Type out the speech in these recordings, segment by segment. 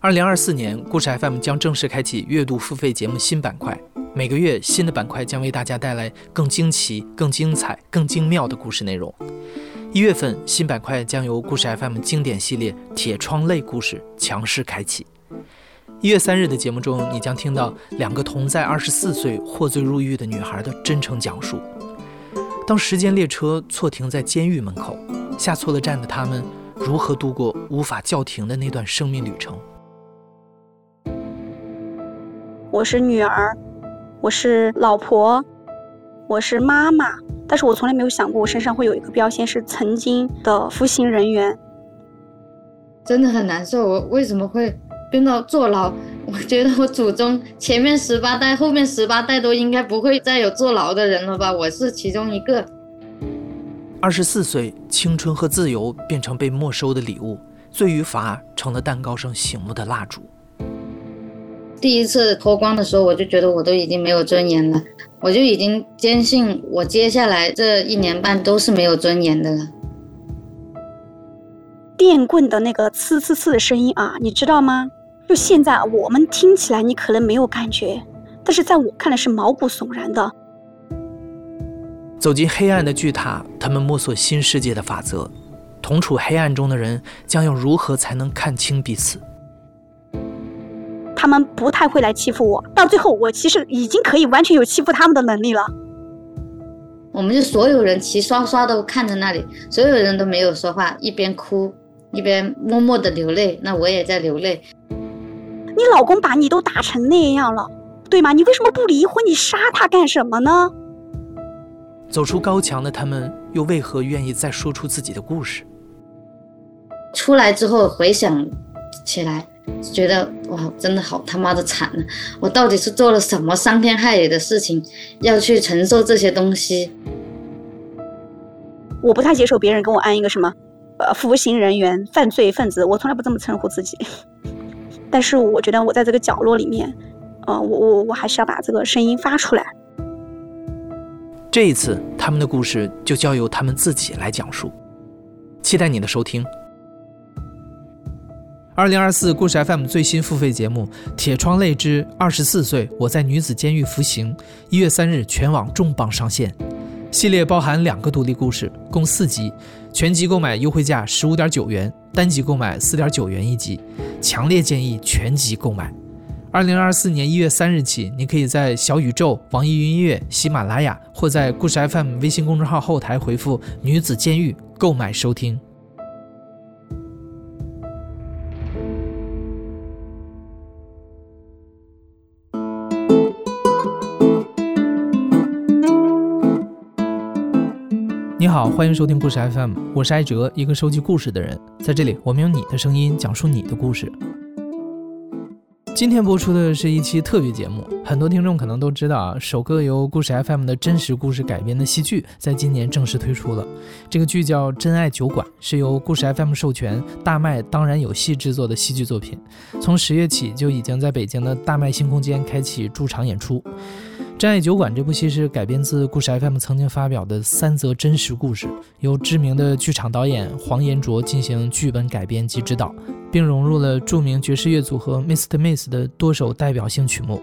二零二四年，故事 FM 将正式开启月度付费节目新板块。每个月，新的板块将为大家带来更惊奇、更精彩、更精妙的故事内容。一月份，新板块将由故事 FM 经典系列《铁窗泪故事》强势开启。一月三日的节目中，你将听到两个同在二十四岁获罪入狱的女孩的真诚讲述。当时间列车错停在监狱门口，下错了站的他们如何度过无法叫停的那段生命旅程？我是女儿，我是老婆，我是妈妈，但是我从来没有想过我身上会有一个标签是曾经的服刑人员，真的很难受。我为什么会变到坐牢？我觉得我祖宗前面十八代、后面十八代都应该不会再有坐牢的人了吧？我是其中一个。二十四岁，青春和自由变成被没收的礼物，罪与罚成了蛋糕上醒目的蜡烛。第一次脱光的时候，我就觉得我都已经没有尊严了，我就已经坚信我接下来这一年半都是没有尊严的了。电棍的那个呲呲呲的声音啊，你知道吗？就现在我们听起来你可能没有感觉，但是在我看来是毛骨悚然的。走进黑暗的巨塔，他们摸索新世界的法则。同处黑暗中的人将要如何才能看清彼此？他们不太会来欺负我，到最后我其实已经可以完全有欺负他们的能力了。我们就所有人齐刷刷的看着那里，所有人都没有说话，一边哭一边默默的流泪。那我也在流泪。你老公把你都打成那样了，对吗？你为什么不离婚？你杀他干什么呢？走出高墙的他们，又为何愿意再说出自己的故事？出来之后回想起来。觉得哇，真的好他妈的惨啊！我到底是做了什么伤天害理的事情，要去承受这些东西？我不太接受别人跟我安一个什么，呃，服刑人员、犯罪分子，我从来不这么称呼自己。但是我觉得我在这个角落里面，呃，我我我还是要把这个声音发出来。这一次，他们的故事就交由他们自己来讲述。期待你的收听。二零二四故事 FM 最新付费节目《铁窗泪之二十四岁我在女子监狱服刑》，一月三日全网重磅上线。系列包含两个独立故事，共四集，全集购买优惠价十五点九元，单集购买四点九元一集。强烈建议全集购买。二零二四年一月三日起，你可以在小宇宙、网易云音乐、喜马拉雅或在故事 FM 微信公众号后台回复“女子监狱”购买收听。欢迎收听故事 FM，我是艾哲，一个收集故事的人。在这里，我们用你的声音讲述你的故事。今天播出的是一期特别节目，很多听众可能都知道啊，首个由故事 FM 的真实故事改编的戏剧，在今年正式推出了。这个剧叫《真爱酒馆》，是由故事 FM 授权大麦当然有戏制作的戏剧作品，从十月起就已经在北京的大麦新空间开启驻场演出。《真爱酒馆》这部戏是改编自故事 FM 曾经发表的三则真实故事，由知名的剧场导演黄延卓进行剧本改编及指导，并融入了著名爵士乐组合 Mr. Miss 的多首代表性曲目。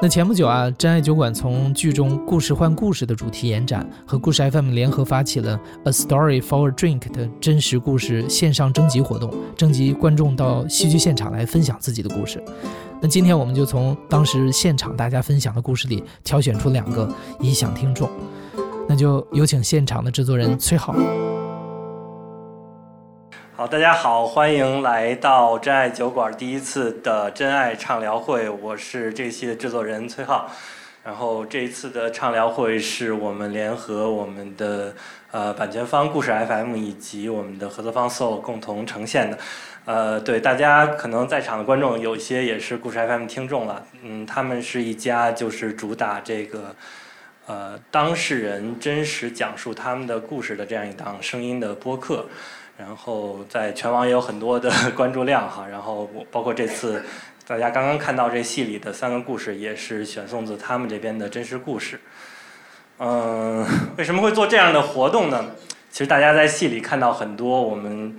那前不久啊，《真爱酒馆》从剧中“故事换故事”的主题延展，和故事 FM 联合发起了 “A Story for a Drink” 的真实故事线上征集活动，征集观众到戏剧现场来分享自己的故事。那今天我们就从当时现场大家分享的故事里挑选出两个以响听众，那就有请现场的制作人崔浩。好，大家好，欢迎来到真爱酒馆第一次的真爱畅聊会，我是这期的制作人崔浩。然后这一次的畅聊会是我们联合我们的呃版权方故事 FM 以及我们的合作方 SO 共同呈现的。呃，对，大家可能在场的观众有一些也是故事 FM 听众了，嗯，他们是一家就是主打这个，呃，当事人真实讲述他们的故事的这样一档声音的播客，然后在全网也有很多的 关注量哈，然后包括这次大家刚刚看到这戏里的三个故事也是选送自他们这边的真实故事，嗯，为什么会做这样的活动呢？其实大家在戏里看到很多我们。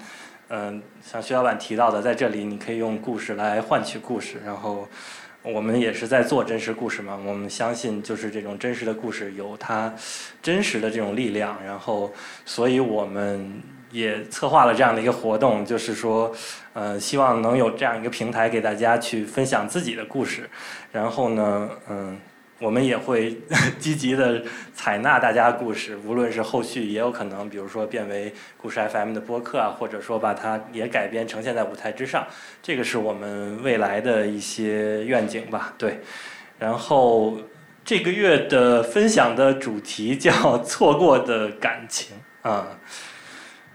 嗯，像徐老板提到的，在这里你可以用故事来换取故事，然后我们也是在做真实故事嘛。我们相信，就是这种真实的故事有它真实的这种力量，然后，所以我们也策划了这样的一个活动，就是说，呃，希望能有这样一个平台给大家去分享自己的故事，然后呢，嗯。我们也会 积极的采纳大家的故事，无论是后续也有可能，比如说变为故事 FM 的播客啊，或者说把它也改编呈现在舞台之上，这个是我们未来的一些愿景吧。对，然后这个月的分享的主题叫“错过的感情”啊。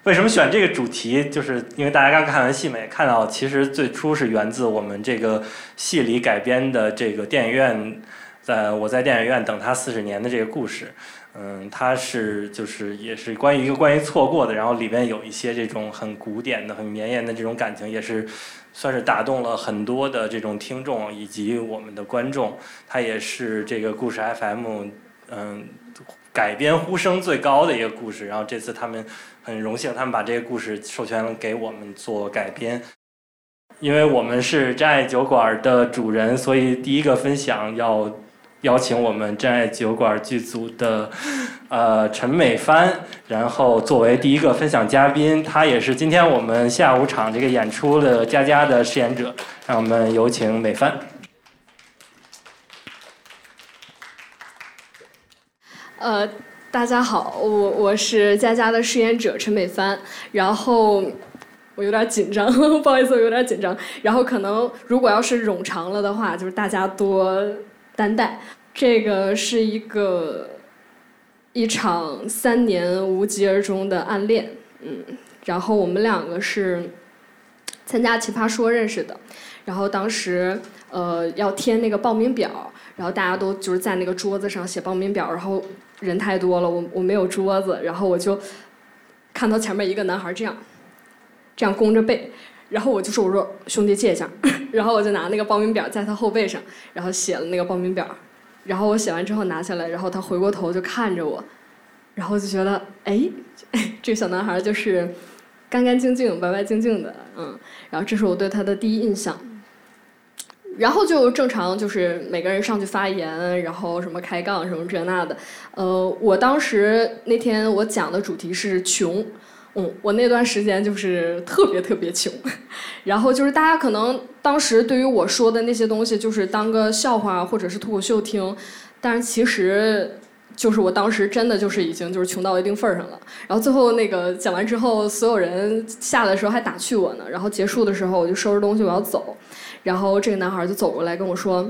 为什么选这个主题？就是因为大家刚看完戏嘛，也看到其实最初是源自我们这个戏里改编的这个电影院。在我在电影院等他四十年的这个故事，嗯，它是就是也是关于一个关于错过的，然后里边有一些这种很古典的、很绵延的这种感情，也是算是打动了很多的这种听众以及我们的观众。它也是这个故事 FM 嗯改编呼声最高的一个故事。然后这次他们很荣幸，他们把这个故事授权给我们做改编。因为我们是真爱酒馆的主人，所以第一个分享要。邀请我们真爱酒馆剧组的呃陈美帆，然后作为第一个分享嘉宾，他也是今天我们下午场这个演出的佳佳的饰演者，让我们有请美帆。呃，大家好，我我是佳佳的饰演者陈美帆，然后我有点紧张，不好意思，我有点紧张，然后可能如果要是冗长了的话，就是大家多。三代，这个是一个一场三年无疾而终的暗恋，嗯，然后我们两个是参加奇葩说认识的，然后当时呃要填那个报名表，然后大家都就是在那个桌子上写报名表，然后人太多了，我我没有桌子，然后我就看到前面一个男孩这样，这样弓着背。然后我就说：“我说兄弟借一下。”然后我就拿那个报名表在他后背上，然后写了那个报名表。然后我写完之后拿下来，然后他回过头就看着我，然后就觉得哎，这小男孩就是干干净净、白白净净的，嗯。然后这是我对他的第一印象。然后就正常就是每个人上去发言，然后什么开杠什么这那的。呃，我当时那天我讲的主题是穷。嗯，我那段时间就是特别特别穷，然后就是大家可能当时对于我说的那些东西，就是当个笑话或者是脱口秀听，但是其实就是我当时真的就是已经就是穷到一定份儿上了。然后最后那个讲完之后，所有人下来的时候还打趣我呢。然后结束的时候，我就收拾东西我要走，然后这个男孩就走过来跟我说：“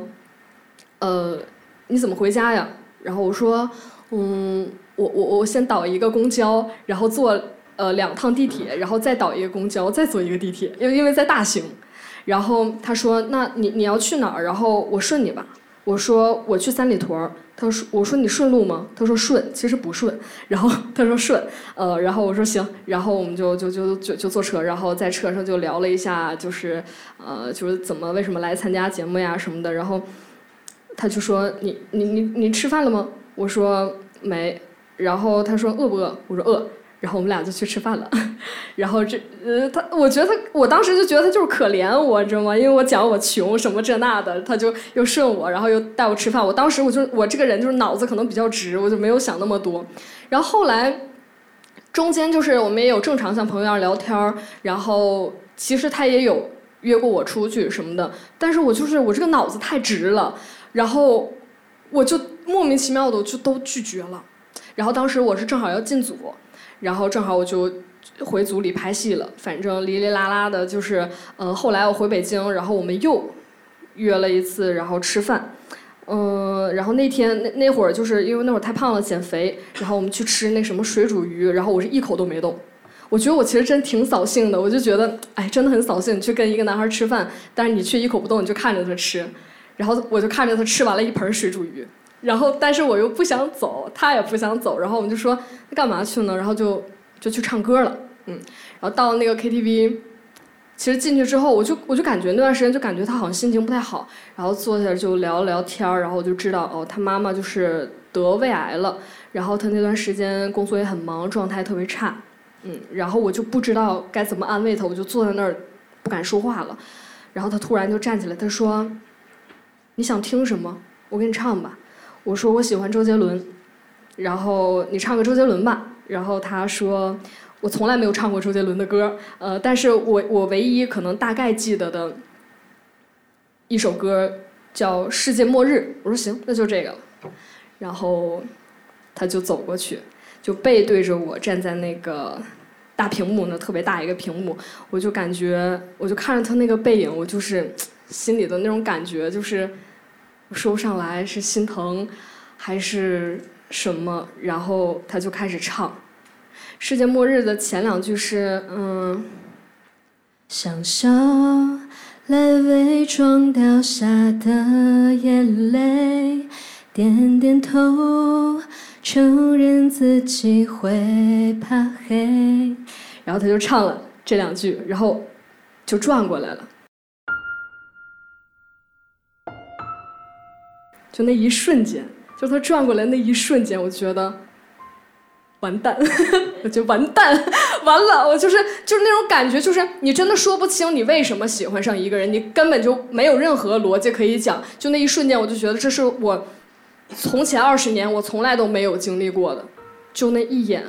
呃，你怎么回家呀？”然后我说：“嗯，我我我先倒一个公交，然后坐。”呃，两趟地铁，然后再倒一个公交，再坐一个地铁，因为因为在大兴。然后他说：“那你你要去哪儿？”然后我顺你吧。我说：“我去三里屯。”他说：“我说你顺路吗？”他说：“顺，其实不顺。”然后他说：“顺。”呃，然后我说：“行。”然后我们就就就就就坐车，然后在车上就聊了一下，就是呃，就是怎么为什么来参加节目呀什么的。然后他就说：“你你你你吃饭了吗？”我说：“没。”然后他说：“饿不饿？”我说：“饿。”然后我们俩就去吃饭了，然后这呃他，我觉得他，我当时就觉得他就是可怜我，你知道吗？因为我讲我穷什么这那的，他就又顺我，然后又带我吃饭。我当时我就我这个人就是脑子可能比较直，我就没有想那么多。然后后来中间就是我们也有正常像朋友一样聊天，然后其实他也有约过我出去什么的，但是我就是我这个脑子太直了，然后我就莫名其妙的就都拒绝了。然后当时我是正好要进组。然后正好我就回组里拍戏了，反正哩哩啦啦的，就是，呃，后来我回北京，然后我们又约了一次，然后吃饭，嗯，然后那天那那会儿就是因为那会儿太胖了减肥，然后我们去吃那什么水煮鱼，然后我是一口都没动，我觉得我其实真挺扫兴的，我就觉得哎真的很扫兴，你去跟一个男孩吃饭，但是你却一口不动，你就看着他吃，然后我就看着他吃完了一盆水煮鱼。然后，但是我又不想走，他也不想走，然后我们就说他干嘛去呢？然后就就去唱歌了，嗯，然后到那个 KTV，其实进去之后，我就我就感觉那段时间就感觉他好像心情不太好，然后坐下就聊聊天，然后我就知道哦，他妈妈就是得胃癌了，然后他那段时间工作也很忙，状态特别差，嗯，然后我就不知道该怎么安慰他，我就坐在那儿不敢说话了。然后他突然就站起来，他说：“你想听什么？我给你唱吧。”我说：“我喜欢周杰伦。”然后你唱个周杰伦吧。然后他说：“我从来没有唱过周杰伦的歌，呃，但是我我唯一可能大概记得的一首歌叫《世界末日》。”我说：“行，那就这个了。”然后他就走过去，就背对着我站在那个大屏幕那特别大一个屏幕，我就感觉，我就看着他那个背影，我就是心里的那种感觉，就是说不上来是心疼还是什么。然后他就开始唱《世界末日》的前两句是嗯，想笑来伪装掉下的眼泪。点点头，承认自己会怕黑，然后他就唱了这两句，然后就转过来了。就那一瞬间，就他转过来那一瞬间，我觉得完蛋，我就完蛋，完了，我就是就是那种感觉，就是你真的说不清你为什么喜欢上一个人，你根本就没有任何逻辑可以讲。就那一瞬间，我就觉得这是我。从前二十年，我从来都没有经历过的，就那一眼，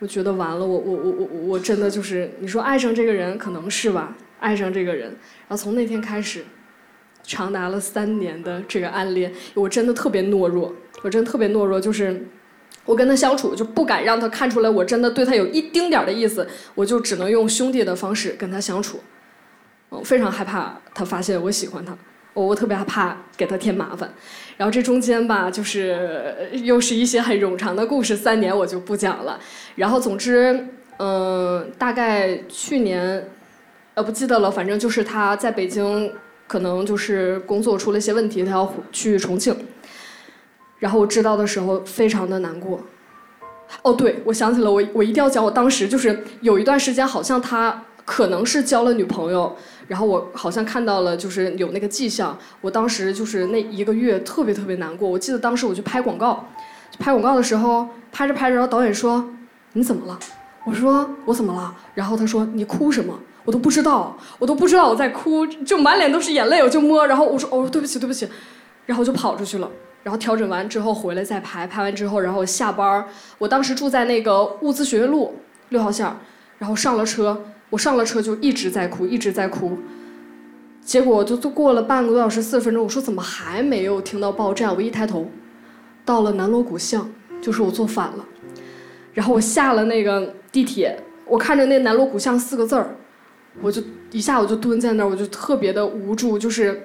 我觉得完了，我我我我我真的就是，你说爱上这个人可能是吧，爱上这个人，然后从那天开始，长达了三年的这个暗恋，我真的特别懦弱，我真的特别懦弱，就是我跟他相处就不敢让他看出来我真的对他有一丁点儿的意思，我就只能用兄弟的方式跟他相处，嗯，非常害怕他发现我喜欢他。我我特别害怕给他添麻烦，然后这中间吧，就是又是一些很冗长的故事，三年我就不讲了。然后总之，嗯，大概去年，呃，不记得了，反正就是他在北京，可能就是工作出了一些问题，他要去重庆。然后我知道的时候，非常的难过。哦，对，我想起了，我我一定要讲，我当时就是有一段时间，好像他可能是交了女朋友。然后我好像看到了，就是有那个迹象。我当时就是那一个月特别特别难过。我记得当时我去拍广告，拍广告的时候拍着拍着，然后导演说：“你怎么了？”我说：“我怎么了？”然后他说：“你哭什么？”我都不知道，我都不知道我在哭，就满脸都是眼泪，我就摸。然后我说：“哦，对不起，对不起。”然后就跑出去了。然后调整完之后回来再拍，拍完之后，然后下班我当时住在那个物资学院路六号线然后上了车。我上了车就一直在哭，一直在哭，结果就都过了半个多小时，四十分钟，我说怎么还没有听到报站？我一抬头，到了南锣鼓巷，就是我坐反了，然后我下了那个地铁，我看着那南锣鼓巷四个字儿，我就一下我就蹲在那儿，我就特别的无助，就是。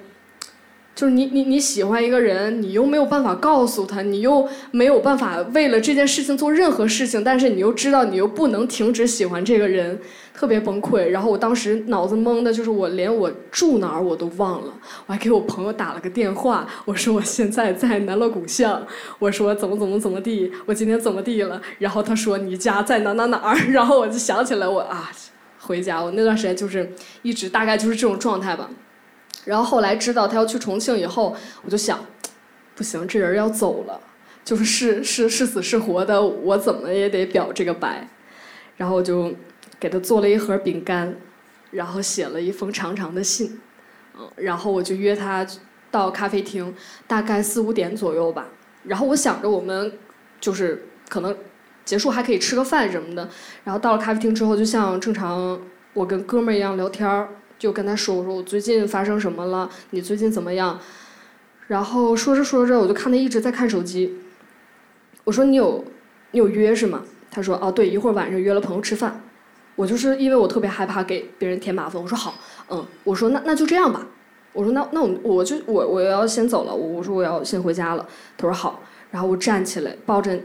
就是你你你喜欢一个人，你又没有办法告诉他，你又没有办法为了这件事情做任何事情，但是你又知道你又不能停止喜欢这个人，特别崩溃。然后我当时脑子懵的，就是我连我住哪儿我都忘了，我还给我朋友打了个电话，我说我现在在南锣鼓巷，我说怎么怎么怎么地，我今天怎么地了。然后他说你家在哪哪哪儿，然后我就想起来我啊，回家。我那段时间就是一直大概就是这种状态吧。然后后来知道他要去重庆以后，我就想，不行，这人要走了，就是是是是死是活的，我怎么也得表这个白。然后我就给他做了一盒饼干，然后写了一封长长的信，嗯，然后我就约他到咖啡厅，大概四五点左右吧。然后我想着我们就是可能结束还可以吃个饭什么的。然后到了咖啡厅之后，就像正常我跟哥们儿一样聊天儿。就跟他说，我说我最近发生什么了？你最近怎么样？然后说着说着，我就看他一直在看手机。我说你有你有约是吗？他说哦对，一会儿晚上约了朋友吃饭。我就是因为我特别害怕给别人添麻烦，我说好，嗯，我说那那就这样吧。我说那那我我就我我要先走了，我说我要先回家了。他说好，然后我站起来抱着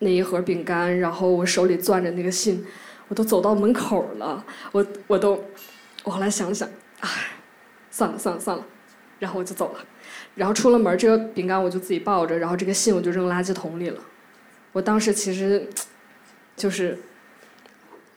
那一盒饼干，然后我手里攥着那个信，我都走到门口了，我我都。我后来想想，唉，算了算了算了，然后我就走了。然后出了门，这个饼干我就自己抱着，然后这个信我就扔垃圾桶里了。我当时其实，就是，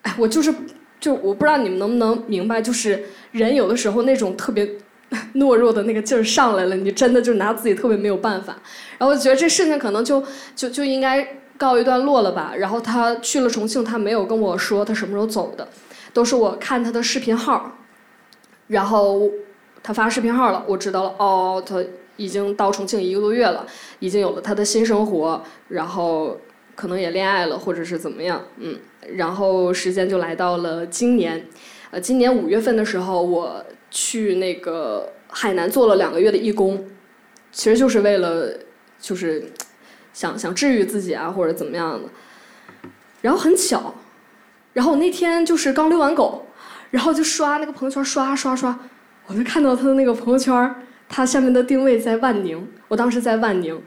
哎，我就是，就我不知道你们能不能明白，就是人有的时候那种特别 懦弱的那个劲儿上来了，你真的就拿自己特别没有办法。然后我觉得这事情可能就就就应该。告一段落了吧。然后他去了重庆，他没有跟我说他什么时候走的，都是我看他的视频号，然后他发视频号了，我知道了，哦，他已经到重庆一个多月了，已经有了他的新生活，然后可能也恋爱了，或者是怎么样，嗯，然后时间就来到了今年，呃，今年五月份的时候，我去那个海南做了两个月的义工，其实就是为了就是想想治愈自己啊，或者怎么样的。然后很巧，然后我那天就是刚遛完狗，然后就刷那个朋友圈，刷刷刷，我就看到他的那个朋友圈，他下面的定位在万宁，我当时在万宁，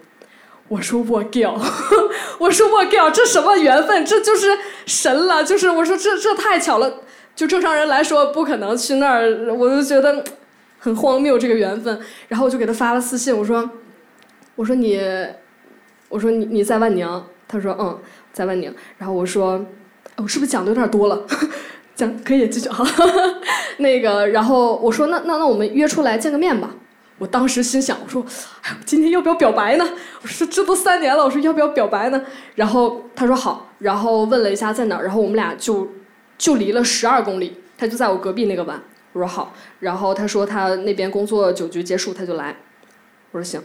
我说我屌，我说我屌，这什么缘分？这就是神了，就是我说这这太巧了，就正常人来说不可能去那儿，我就觉得很荒谬这个缘分。然后我就给他发了私信，我说我说你，我说你你在万宁，他说嗯在万宁，然后我说我是不是讲的有点多了？讲可以继续好，那个然后我说那那那我们约出来见个面吧。我当时心想，我说，哎，我今天要不要表白呢？我说这都三年了，我说要不要表白呢？然后他说好，然后问了一下在哪儿，然后我们俩就就离了十二公里，他就在我隔壁那个湾。我说好，然后他说他那边工作酒局结束他就来，我说行，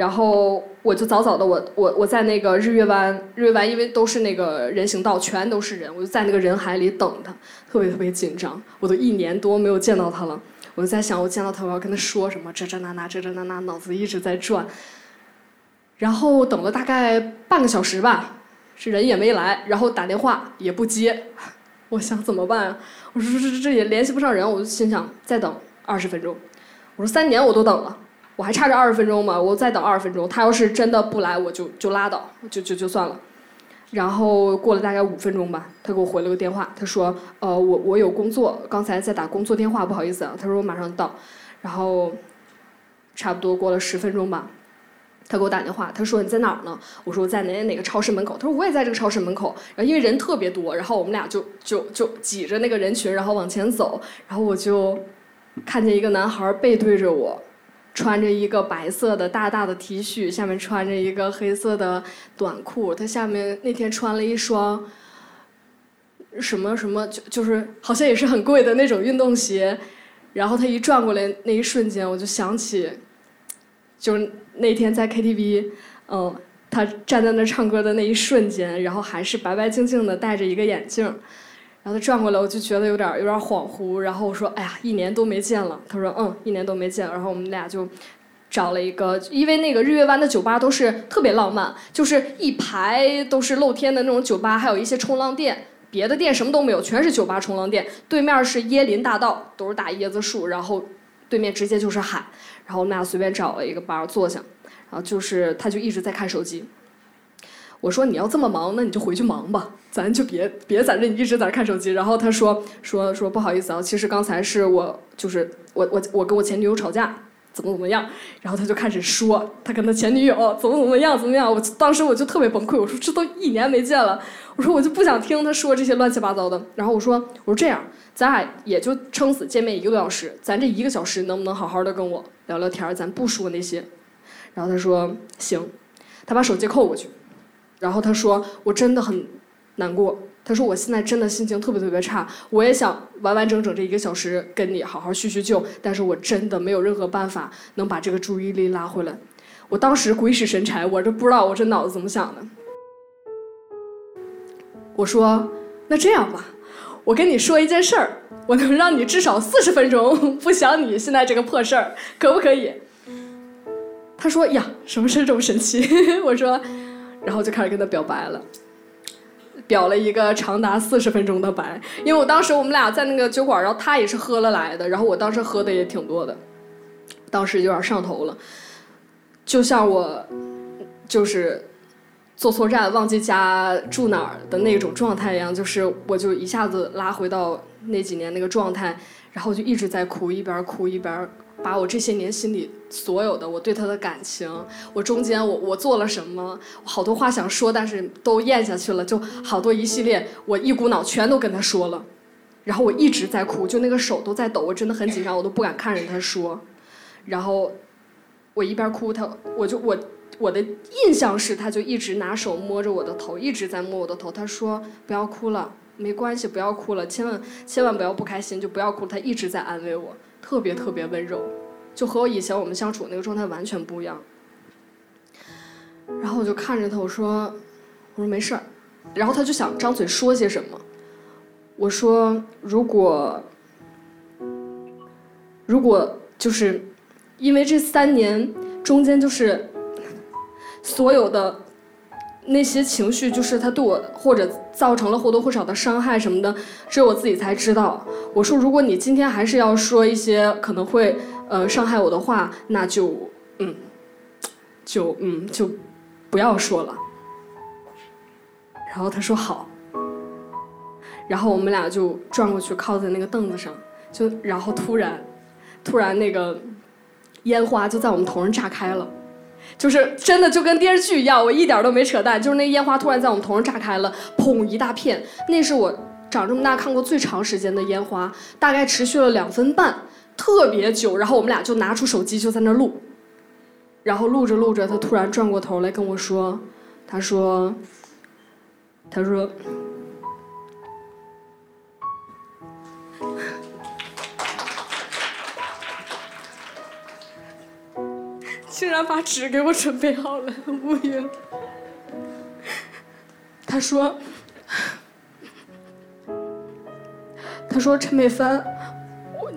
然后我就早早的我我我在那个日月湾，日月湾因为都是那个人行道，全都是人，我就在那个人海里等他，特别特别紧张，我都一年多没有见到他了。我就在想，我见到他我要跟他说什么？这这那那，这这那那，脑子一直在转。然后等了大概半个小时吧，是人也没来，然后打电话也不接。我想怎么办啊？我说这这这也联系不上人，我就心想再等二十分钟。我说三年我都等了，我还差这二十分钟嘛？我再等二十分钟，他要是真的不来，我就就拉倒，就就就算了。然后过了大概五分钟吧，他给我回了个电话，他说：“呃，我我有工作，刚才在打工作电话，不好意思啊。”他说：“我马上到。”然后差不多过了十分钟吧，他给我打电话，他说：“你在哪儿呢？”我说：“我在哪哪个超市门口。”他说：“我也在这个超市门口。”然后因为人特别多，然后我们俩就就就挤着那个人群，然后往前走，然后我就看见一个男孩背对着我。穿着一个白色的大大的 T 恤，下面穿着一个黑色的短裤。他下面那天穿了一双什么什么，就就是好像也是很贵的那种运动鞋。然后他一转过来那一瞬间，我就想起，就是那天在 KTV，嗯，他站在那唱歌的那一瞬间，然后还是白白净净的，戴着一个眼镜。然后他转过来，我就觉得有点有点恍惚。然后我说：“哎呀，一年都没见了。”他说：“嗯，一年都没见。”然后我们俩就找了一个，因为那个日月湾的酒吧都是特别浪漫，就是一排都是露天的那种酒吧，还有一些冲浪店。别的店什么都没有，全是酒吧、冲浪店。对面是椰林大道，都是大椰子树，然后对面直接就是海。然后我们俩随便找了一个吧坐下，然后就是他就一直在看手机。我说你要这么忙，那你就回去忙吧，咱就别别在这一直在看手机。然后他说说说不好意思啊，其实刚才是我就是我我我跟我前女友吵架，怎么怎么样。然后他就开始说他跟他前女友怎么怎么样怎么样。我当时我就特别崩溃，我说这都一年没见了，我说我就不想听他说这些乱七八糟的。然后我说我说这样，咱俩也就撑死见面一个多小时，咱这一个小时能不能好好的跟我聊聊天咱不说那些。然后他说行，他把手机扣过去。然后他说：“我真的很难过。”他说：“我现在真的心情特别特别差，我也想完完整整这一个小时跟你好好叙叙旧，但是我真的没有任何办法能把这个注意力拉回来。”我当时鬼使神差，我这不知道我这脑子怎么想的。我说：“那这样吧，我跟你说一件事儿，我能让你至少四十分钟不想你现在这个破事儿，可不可以？”他说：“呀，什么事这么神奇？” 我说。然后就开始跟他表白了，表了一个长达四十分钟的白。因为我当时我们俩在那个酒馆，然后他也是喝了来的，然后我当时喝的也挺多的，当时有点上头了，就像我就是坐错站忘记家住哪儿的那种状态一样，就是我就一下子拉回到那几年那个状态，然后就一直在哭，一边哭一边。把我这些年心里所有的我对他的感情，我中间我我做了什么，好多话想说，但是都咽下去了，就好多一系列，我一股脑全都跟他说了，然后我一直在哭，就那个手都在抖，我真的很紧张，我都不敢看着他说，然后我一边哭，他我就我我的印象是，他就一直拿手摸着我的头，一直在摸我的头。他说不要哭了，没关系，不要哭了，千万千万不要不开心，就不要哭。他一直在安慰我，特别特别温柔，就和我以前我们相处那个状态完全不一样。然后我就看着他，我说我说没事儿。然后他就想张嘴说些什么，我说如果如果就是因为这三年中间就是所有的那些情绪，就是他对我或者造成了或多或少的伤害什么的，只有我自己才知道。我说如果你今天还是要说一些可能会呃伤害我的话，那就嗯就嗯就不要说了。然后他说好，然后我们俩就转过去靠在那个凳子上，就然后突然，突然那个烟花就在我们头上炸开了，就是真的就跟电视剧一样，我一点都没扯淡，就是那烟花突然在我们头上炸开了，砰一大片，那是我长这么大看过最长时间的烟花，大概持续了两分半，特别久。然后我们俩就拿出手机就在那录，然后录着录着，他突然转过头来跟我说，他说。他说：“竟然把纸给我准备好了，无语。”他说：“他说陈美帆，我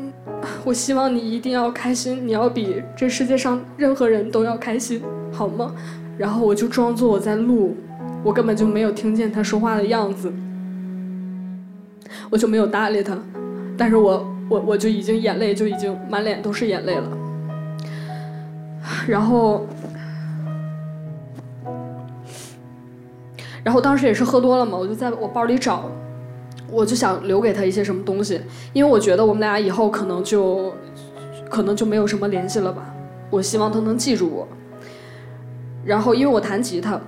我希望你一定要开心，你要比这世界上任何人都要开心，好吗？”然后我就装作我在录。我根本就没有听见他说话的样子，我就没有搭理他，但是我我我就已经眼泪就已经满脸都是眼泪了，然后，然后当时也是喝多了嘛，我就在我包里找，我就想留给他一些什么东西，因为我觉得我们俩以后可能就可能就没有什么联系了吧，我希望他能记住我，然后因为我弹吉他。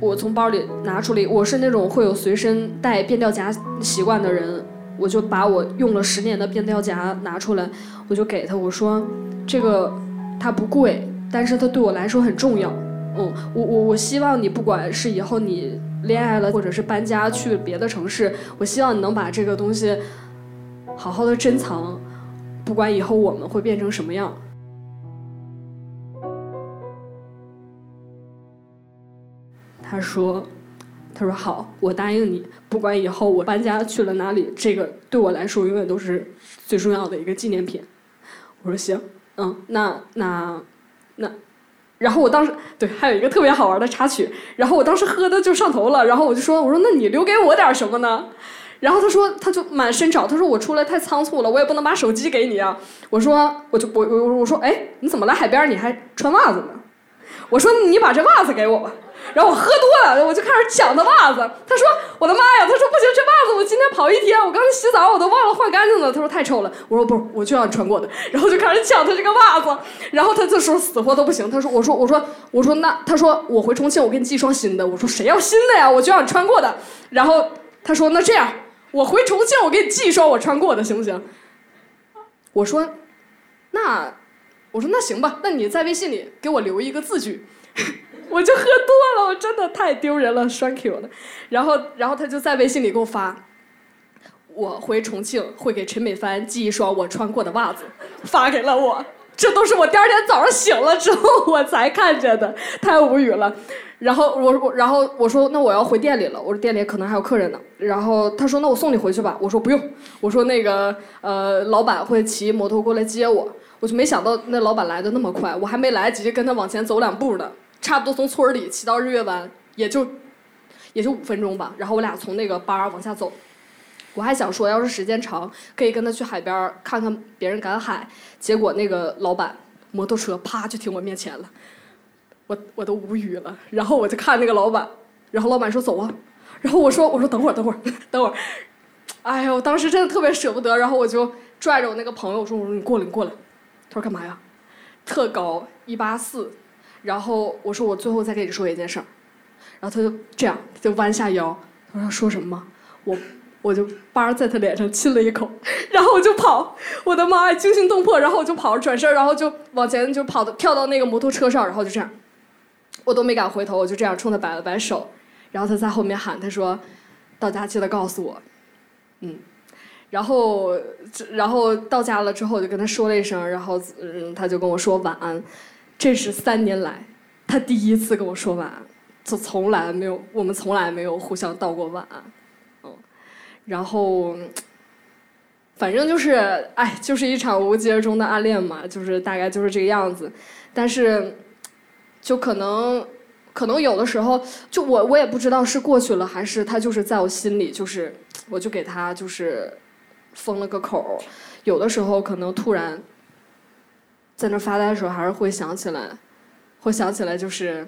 我从包里拿出来，我是那种会有随身带变调夹习惯的人，我就把我用了十年的变调夹拿出来，我就给他，我说，这个它不贵，但是它对我来说很重要。嗯，我我我希望你不管是以后你恋爱了，或者是搬家去别的城市，我希望你能把这个东西好好的珍藏，不管以后我们会变成什么样。他说：“他说好，我答应你，不管以后我搬家去了哪里，这个对我来说永远都是最重要的一个纪念品。”我说：“行，嗯，那那那，然后我当时对还有一个特别好玩的插曲，然后我当时喝的就上头了，然后我就说：我说那你留给我点什么呢？然后他说他就满身找，他说我出来太仓促了，我也不能把手机给你啊。我说我就我我我说哎，你怎么来海边你还穿袜子呢？我说你把这袜子给我吧。”然后我喝多了，我就开始抢他袜子。他说：“我的妈呀！”他说：“不行，这袜子我今天跑一天，我刚才洗澡我都忘了换干净了。”他说：“太臭了。”我说：“不，我就要你穿过的。”然后就开始抢他这个袜子。然后他这时候死活都不行。他说：“我说我说我说那他说我回重庆我给你寄双新的。”我说：“谁要新的呀？我就要你穿过的。”然后他说：“那这样，我回重庆我给你寄一双我穿过的，行不行？”我说：“那我说那行吧，那你在微信里给我留一个字据。”我就喝多了，我真的太丢人了，thank you 了。然后，然后他就在微信里给我发，我回重庆会给陈美帆寄一双我穿过的袜子，发给了我。这都是我第二天早上醒了之后我才看见的，太无语了。然后我我然后我说那我要回店里了，我说店里可能还有客人呢。然后他说那我送你回去吧，我说不用，我说那个呃老板会骑摩托过来接我。我就没想到那老板来的那么快，我还没来得及跟他往前走两步呢。差不多从村里骑到日月湾，也就也就五分钟吧。然后我俩从那个巴往下走，我还想说，要是时间长，可以跟他去海边看看别人赶海。结果那个老板摩托车啪就停我面前了，我我都无语了。然后我就看那个老板，然后老板说走啊，然后我说我说等会儿等会儿等会儿，哎呀，我，当时真的特别舍不得。然后我就拽着我那个朋友说我说你过来你过来，他说干嘛呀？特高一八四。然后我说我最后再跟你说一件事儿，然后他就这样就弯下腰，他说说什么吗？我我就叭在他脸上亲了一口，然后我就跑，我的妈呀，惊心动魄！然后我就跑，转身，然后就往前就跑到跳到那个摩托车上，然后就这样，我都没敢回头，我就这样冲他摆了摆手，然后他在后面喊，他说：“到家记得告诉我。”嗯，然后然后到家了之后，我就跟他说了一声，然后嗯，他就跟我说晚安。这是三年来他第一次跟我说晚安，就从来没有，我们从来没有互相道过晚安。嗯，然后。反正就是，哎，就是一场无疾而终的暗恋嘛，就是大概就是这个样子。但是，就可能，可能有的时候，就我我也不知道是过去了还是他就是在我心里，就是我就给他就是封了个口。有的时候可能突然在那发呆的时候，还是会想起来，会想起来就是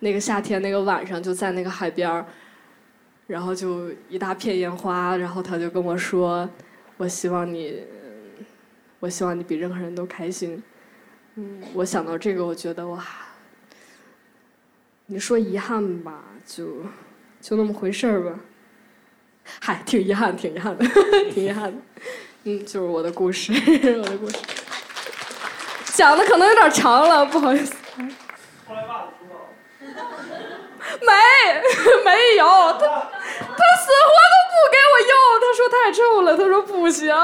那个夏天那个晚上，就在那个海边，然后就一大片烟花，然后他就跟我说。我希望你，我希望你比任何人都开心。嗯，我想到这个，我觉得哇，你说遗憾吧，就就那么回事儿吧。嗨，挺遗憾，挺遗憾的，挺遗憾的。嗯，就是我的故事，我的故事，讲的可能有点长了，不好意思。后来爸知道没，没有他。他死活都不给我用，他说太臭了，他说不行。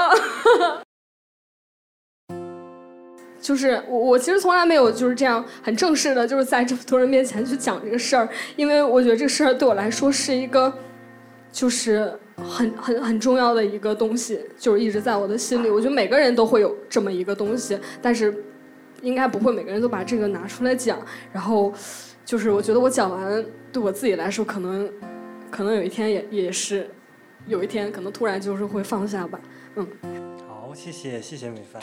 就是我，我其实从来没有就是这样很正式的，就是在这么多人面前去讲这个事儿，因为我觉得这个事儿对我来说是一个，就是很很很重要的一个东西，就是一直在我的心里。我觉得每个人都会有这么一个东西，但是应该不会每个人都把这个拿出来讲。然后，就是我觉得我讲完，对我自己来说可能。可能有一天也也是，有一天可能突然就是会放下吧，嗯。好，谢谢谢谢米饭。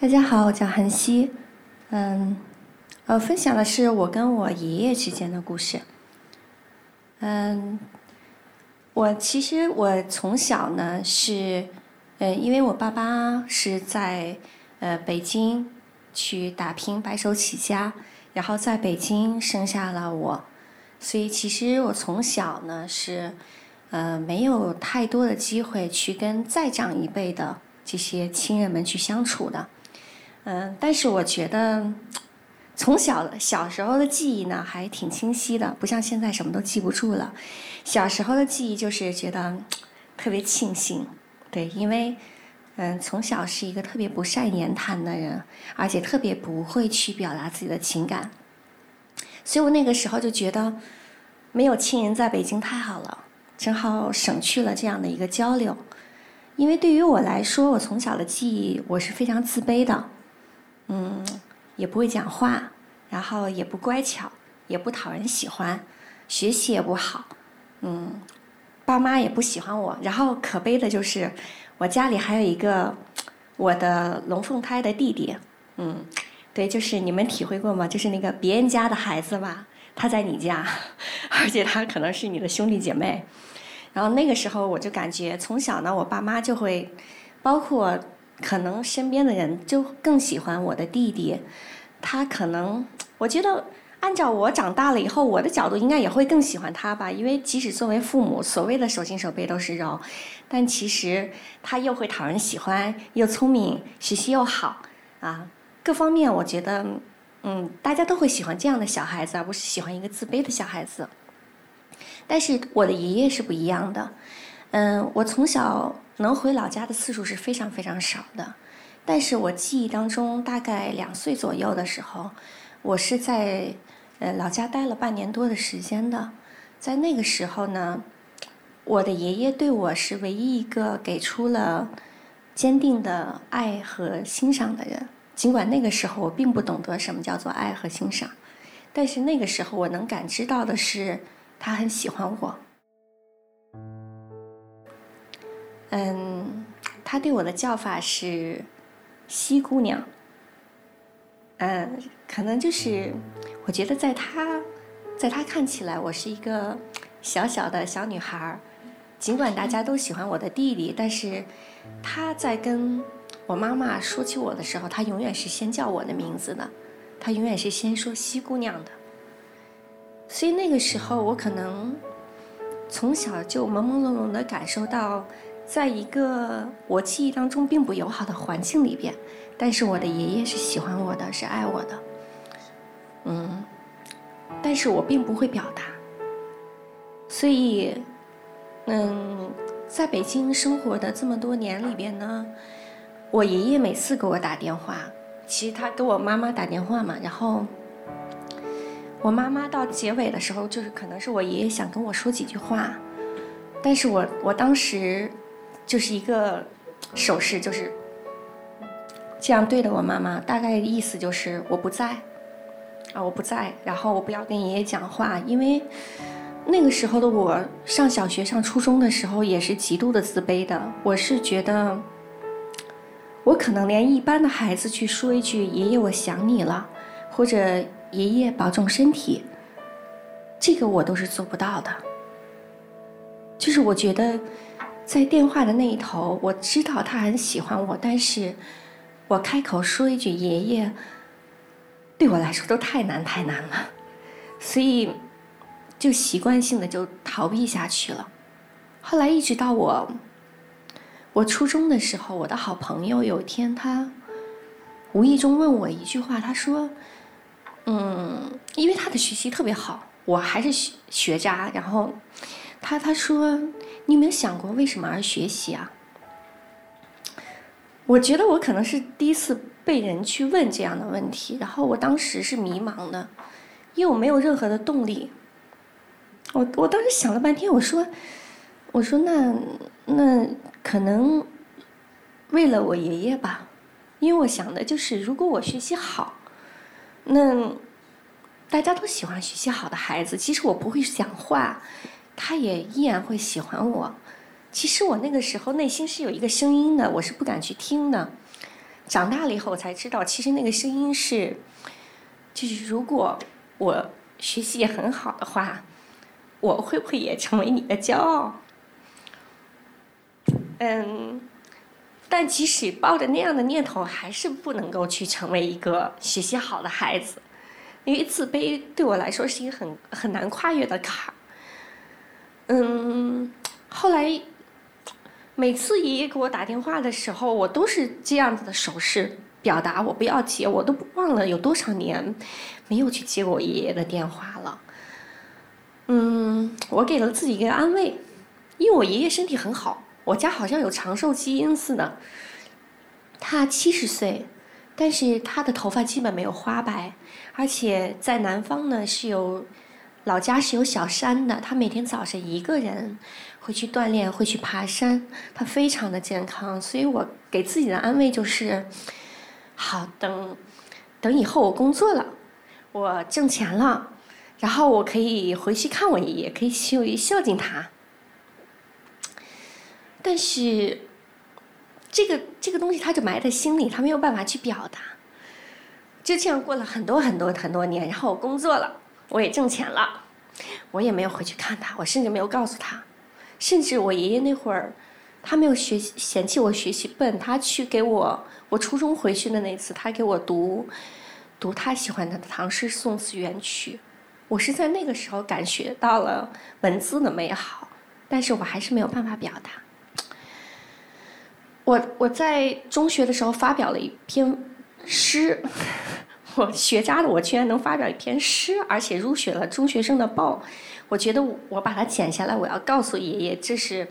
大家好，我叫韩熙，嗯，呃，分享的是我跟我爷爷之间的故事。嗯，我其实我从小呢是。嗯，因为我爸爸是在呃北京去打拼，白手起家，然后在北京生下了我，所以其实我从小呢是呃没有太多的机会去跟再长一辈的这些亲人们去相处的。嗯，但是我觉得从小小时候的记忆呢还挺清晰的，不像现在什么都记不住了。小时候的记忆就是觉得特别庆幸。对，因为，嗯，从小是一个特别不善言谈的人，而且特别不会去表达自己的情感，所以我那个时候就觉得，没有亲人在北京太好了，正好省去了这样的一个交流。因为对于我来说，我从小的记忆，我是非常自卑的，嗯，也不会讲话，然后也不乖巧，也不讨人喜欢，学习也不好，嗯。爸妈也不喜欢我，然后可悲的就是，我家里还有一个我的龙凤胎的弟弟，嗯，对，就是你们体会过吗？就是那个别人家的孩子吧，他在你家，而且他可能是你的兄弟姐妹。然后那个时候我就感觉，从小呢，我爸妈就会，包括可能身边的人就更喜欢我的弟弟，他可能 我觉得。按照我长大了以后，我的角度应该也会更喜欢他吧，因为即使作为父母，所谓的手心手背都是肉，但其实他又会讨人喜欢，又聪明，学习又好，啊，各方面我觉得，嗯，大家都会喜欢这样的小孩子，而不是喜欢一个自卑的小孩子。但是我的爷爷是不一样的，嗯，我从小能回老家的次数是非常非常少的，但是我记忆当中，大概两岁左右的时候，我是在。呃，老家待了半年多的时间的，在那个时候呢，我的爷爷对我是唯一一个给出了坚定的爱和欣赏的人。尽管那个时候我并不懂得什么叫做爱和欣赏，但是那个时候我能感知到的是，他很喜欢我。嗯，他对我的叫法是“西姑娘”。嗯，可能就是。我觉得在他，在他看起来，我是一个小小的小女孩儿。尽管大家都喜欢我的弟弟，但是他在跟我妈妈说起我的时候，他永远是先叫我的名字的，他永远是先说西姑娘的。所以那个时候，我可能从小就朦朦胧胧的感受到，在一个我记忆当中并不友好的环境里边，但是我的爷爷是喜欢我的，是爱我的。嗯，但是我并不会表达，所以，嗯，在北京生活的这么多年里边呢，我爷爷每次给我打电话，其实他给我妈妈打电话嘛，然后。我妈妈到结尾的时候，就是可能是我爷爷想跟我说几句话，但是我我当时就是一个手势，就是这样对着我妈妈，大概意思就是我不在啊，我不在，然后我不要跟爷爷讲话，因为那个时候的我上小学、上初中的时候也是极度的自卑的，我是觉得我可能连一般的孩子去说一句“爷爷，我想你了”，或者。爷爷保重身体，这个我都是做不到的。就是我觉得，在电话的那一头，我知道他很喜欢我，但是我开口说一句“爷爷”，对我来说都太难太难了，所以就习惯性的就逃避下去了。后来一直到我我初中的时候，我的好朋友有一天他无意中问我一句话，他说。嗯，因为他的学习特别好，我还是学学渣。然后，他他说：“你有没有想过为什么而学习啊？”我觉得我可能是第一次被人去问这样的问题，然后我当时是迷茫的，因为我没有任何的动力。我我当时想了半天，我说：“我说那那可能为了我爷爷吧，因为我想的就是如果我学习好。”那大家都喜欢学习好的孩子，其实我不会讲话，他也依然会喜欢我。其实我那个时候内心是有一个声音的，我是不敢去听的。长大了以后我才知道，其实那个声音是，就是如果我学习也很好的话，我会不会也成为你的骄傲？嗯。但即使抱着那样的念头，还是不能够去成为一个学习好的孩子，因为自卑对我来说是一个很很难跨越的坎儿。嗯，后来每次爷爷给我打电话的时候，我都是这样子的手势表达我不要接，我都忘了有多少年没有去接过爷爷的电话了。嗯，我给了自己一个安慰，因为我爷爷身体很好。我家好像有长寿基因似的，他七十岁，但是他的头发基本没有花白，而且在南方呢是有老家是有小山的，他每天早上一个人会去锻炼，会去爬山，他非常的健康，所以我给自己的安慰就是，好等等以后我工作了，我挣钱了，然后我可以回去看我爷爷，可以去孝敬他。但是，这个这个东西他就埋在心里，他没有办法去表达。就这样过了很多很多很多年，然后我工作了，我也挣钱了，我也没有回去看他，我甚至没有告诉他。甚至我爷爷那会儿，他没有学习嫌弃我学习笨，他去给我我初中回去的那次，他给我读读他喜欢的唐诗宋词元曲。我是在那个时候感觉到了文字的美好，但是我还是没有办法表达。我我在中学的时候发表了一篇诗，我学渣的我居然能发表一篇诗，而且入选了中学生的报。我觉得我把它剪下来，我要告诉爷爷，这是，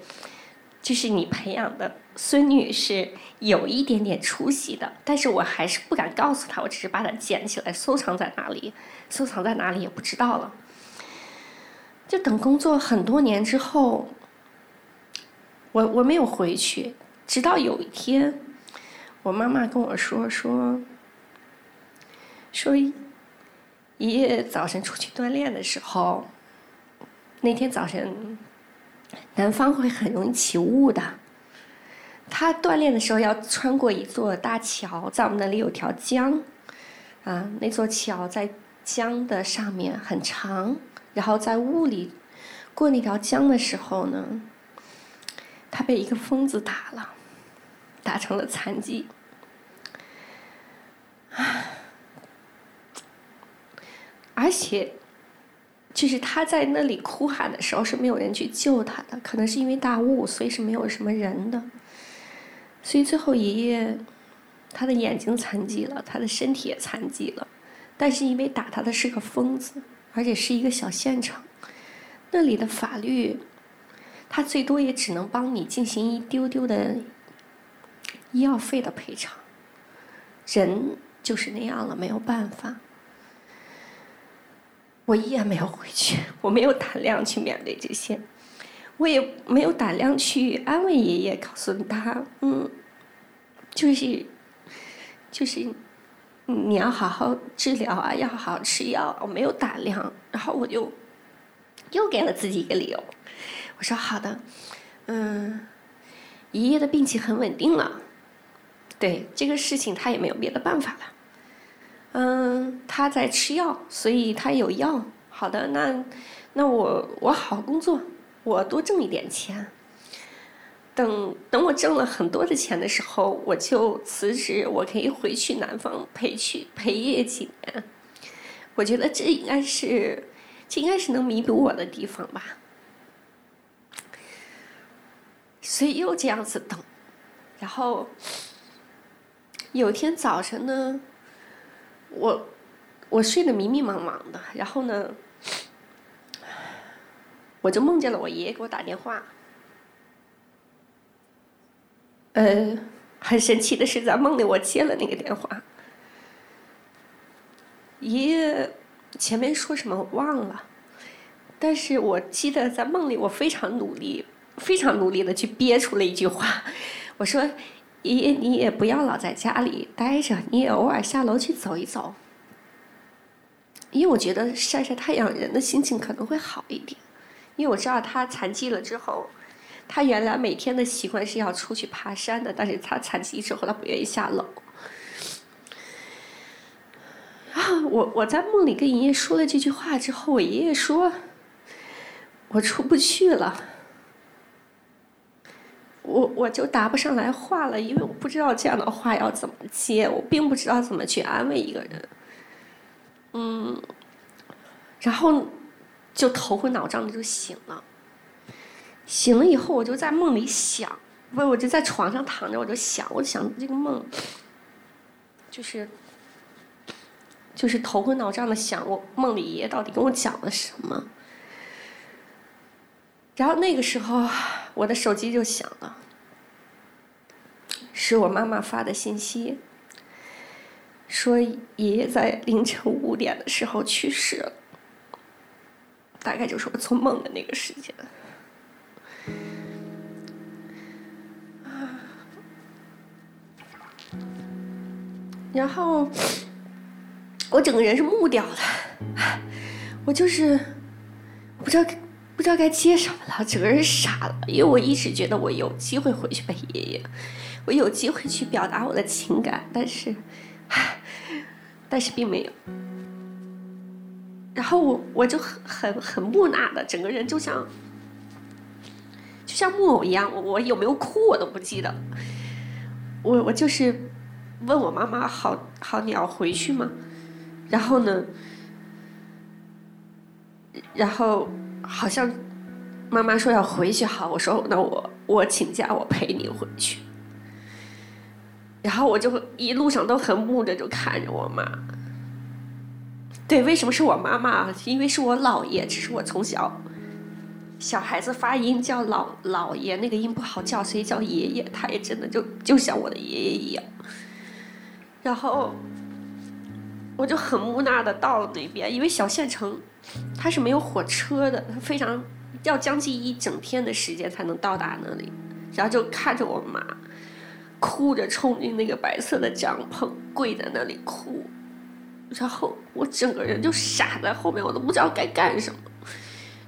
这是你培养的孙女是有一点点出息的。但是我还是不敢告诉他，我只是把它捡起来收藏在哪里，收藏在哪里也不知道了。就等工作很多年之后，我我没有回去。直到有一天，我妈妈跟我说说说，爷爷早晨出去锻炼的时候，那天早晨南方会很容易起雾的。他锻炼的时候要穿过一座大桥，在我们那里有条江，啊，那座桥在江的上面很长，然后在雾里过那条江的时候呢，他被一个疯子打了。打成了残疾，而且就是他在那里哭喊的时候是没有人去救他的，可能是因为大雾，所以是没有什么人的。所以最后爷爷，他的眼睛残疾了，他的身体也残疾了，但是因为打他的是个疯子，而且是一个小县城，那里的法律，他最多也只能帮你进行一丢丢的医药费的赔偿。人就是那样了，没有办法。我依然没有回去，我没有胆量去面对这些，我也没有胆量去安慰爷爷，告诉他，嗯，就是，就是你要好好治疗啊，要好好吃药。我没有胆量，然后我就又给了自己一个理由，我说好的，嗯，爷爷的病情很稳定了，对这个事情他也没有别的办法了。嗯，他在吃药，所以他有药。好的，那那我我好好工作，我多挣一点钱。等等，我挣了很多的钱的时候，我就辞职，我可以回去南方陪去陪爷爷几年。我觉得这应该是，这应该是能弥补我的地方吧。所以又这样子等，然后有天早晨呢。我我睡得迷迷茫茫的，然后呢，我就梦见了我爷爷给我打电话。呃，很神奇的是，在梦里我接了那个电话，爷爷前面说什么我忘了，但是我记得在梦里我非常努力，非常努力的去憋出了一句话，我说。爷爷，你也不要老在家里待着，你也偶尔下楼去走一走。因为我觉得晒晒太阳，人的心情可能会好一点。因为我知道他残疾了之后，他原来每天的习惯是要出去爬山的，但是他残疾之后，他不愿意下楼。啊，我我在梦里跟爷爷说了这句话之后，我爷爷说：“我出不去了。”我我就答不上来话了，因为我不知道这样的话要怎么接，我并不知道怎么去安慰一个人，嗯，然后就头昏脑胀的就醒了，醒了以后我就在梦里想，不，我就在床上躺着，我就想，我想这个梦，就是就是头昏脑胀的想，我梦里爷爷到底跟我讲了什么。然后那个时候，我的手机就响了，是我妈妈发的信息，说爷爷在凌晨五点的时候去世了，大概就是我做梦的那个时间。然后我整个人是木掉的，我就是不知道。不知道该接什么了，整个人傻了。因为我一直觉得我有机会回去陪爷爷，我有机会去表达我的情感，但是，但是并没有。然后我我就很很很木讷的，整个人就像就像木偶一样。我我有没有哭我都不记得。我我就是问我妈妈：“好好，你要回去吗？”然后呢，然后。好像妈妈说要回去，好，我说那我我请假，我陪你回去。然后我就一路上都很木着，就看着我妈。对，为什么是我妈妈？因为是我姥爷，只是我从小小孩子发音叫老姥爷，那个音不好叫，所以叫爷爷。他也真的就就像我的爷爷一样。然后我就很木讷的到了那边，因为小县城。他是没有火车的，他非常要将近一整天的时间才能到达那里，然后就看着我妈哭着冲进那个白色的帐篷，跪在那里哭，然后我整个人就傻在后面，我都不知道该干什么，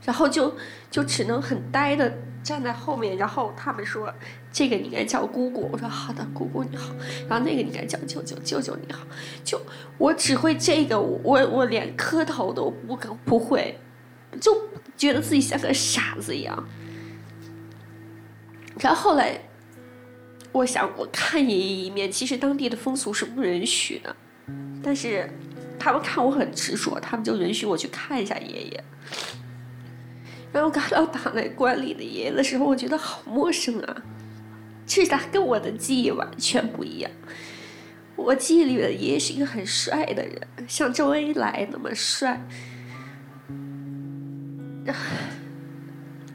然后就就只能很呆的站在后面，然后他们说这个你应该叫姑姑，我说好的，姑姑你好，然后那个你应该叫舅舅，舅舅你好，就我只会这个，我我连磕头都不不会，就觉得自己像个傻子一样。然后后来，我想我看爷爷一面，其实当地的风俗是不允许的，但是他们看我很执着，他们就允许我去看一下爷爷。然后看到躺在棺里的爷爷的时候，我觉得好陌生啊，其实他跟我的记忆完全不一样。我记忆里的爷爷是一个很帅的人，像周恩来那么帅。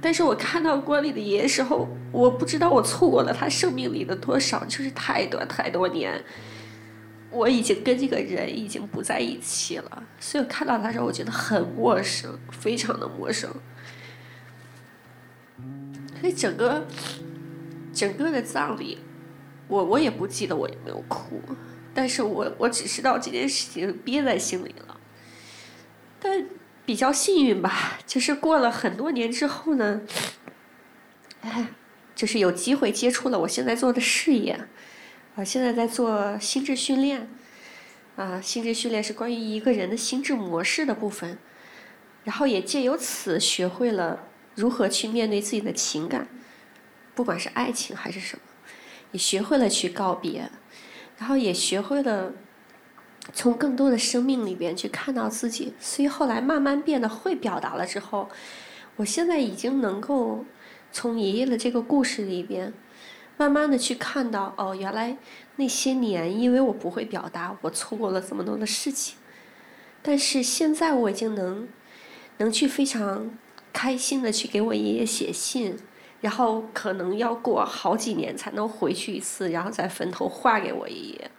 但是我看到棺里的爷爷时候，我不知道我错过了他生命里的多少，就是太多太多年，我已经跟这个人已经不在一起了。所以我看到他时候，我觉得很陌生，非常的陌生。那整个整个的葬礼，我我也不记得我有没有哭，但是我我只知道这件事情憋在心里了。但。比较幸运吧，就是过了很多年之后呢，哎，就是有机会接触了我现在做的事业，啊，现在在做心智训练，啊，心智训练是关于一个人的心智模式的部分，然后也借由此学会了如何去面对自己的情感，不管是爱情还是什么，也学会了去告别，然后也学会了。从更多的生命里边去看到自己，所以后来慢慢变得会表达了之后，我现在已经能够从爷爷的这个故事里边，慢慢的去看到哦，原来那些年因为我不会表达，我错过了这么多的事情，但是现在我已经能能去非常开心的去给我爷爷写信，然后可能要过好几年才能回去一次，然后在坟头画给我爷爷。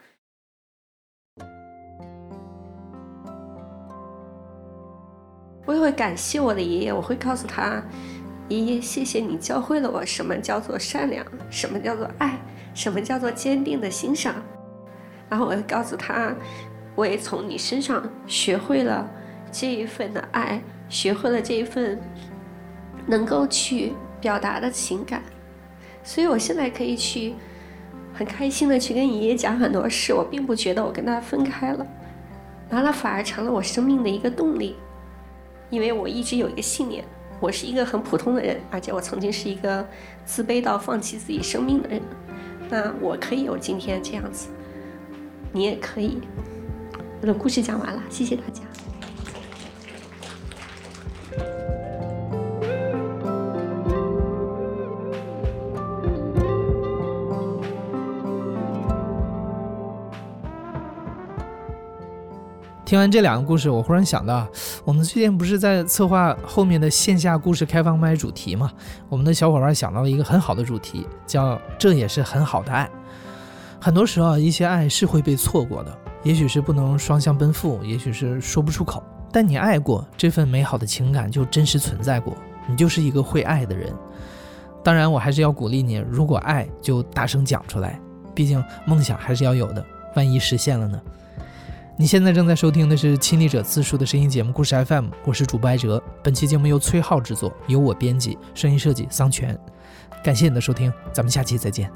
我也会感谢我的爷爷，我会告诉他，爷爷，谢谢你教会了我什么叫做善良，什么叫做爱，什么叫做坚定的欣赏。然后我会告诉他，我也从你身上学会了这一份的爱，学会了这一份能够去表达的情感。所以我现在可以去很开心的去跟爷爷讲很多事，我并不觉得我跟他分开了，完了反而成了我生命的一个动力。因为我一直有一个信念，我是一个很普通的人，而且我曾经是一个自卑到放弃自己生命的人。那我可以有今天这样子，你也可以。我的故事讲完了，谢谢大家。听完这两个故事，我忽然想到，我们最近不是在策划后面的线下故事开放麦主题吗？我们的小伙伴想到了一个很好的主题，叫“这也是很好的爱”。很多时候，一些爱是会被错过的，也许是不能双向奔赴，也许是说不出口。但你爱过，这份美好的情感就真实存在过，你就是一个会爱的人。当然，我还是要鼓励你，如果爱就大声讲出来，毕竟梦想还是要有的，万一实现了呢？你现在正在收听的是亲历者自述的声音节目《故事 FM》，我是主播艾哲。本期节目由崔浩制作，由我编辑，声音设计桑泉。感谢你的收听，咱们下期再见。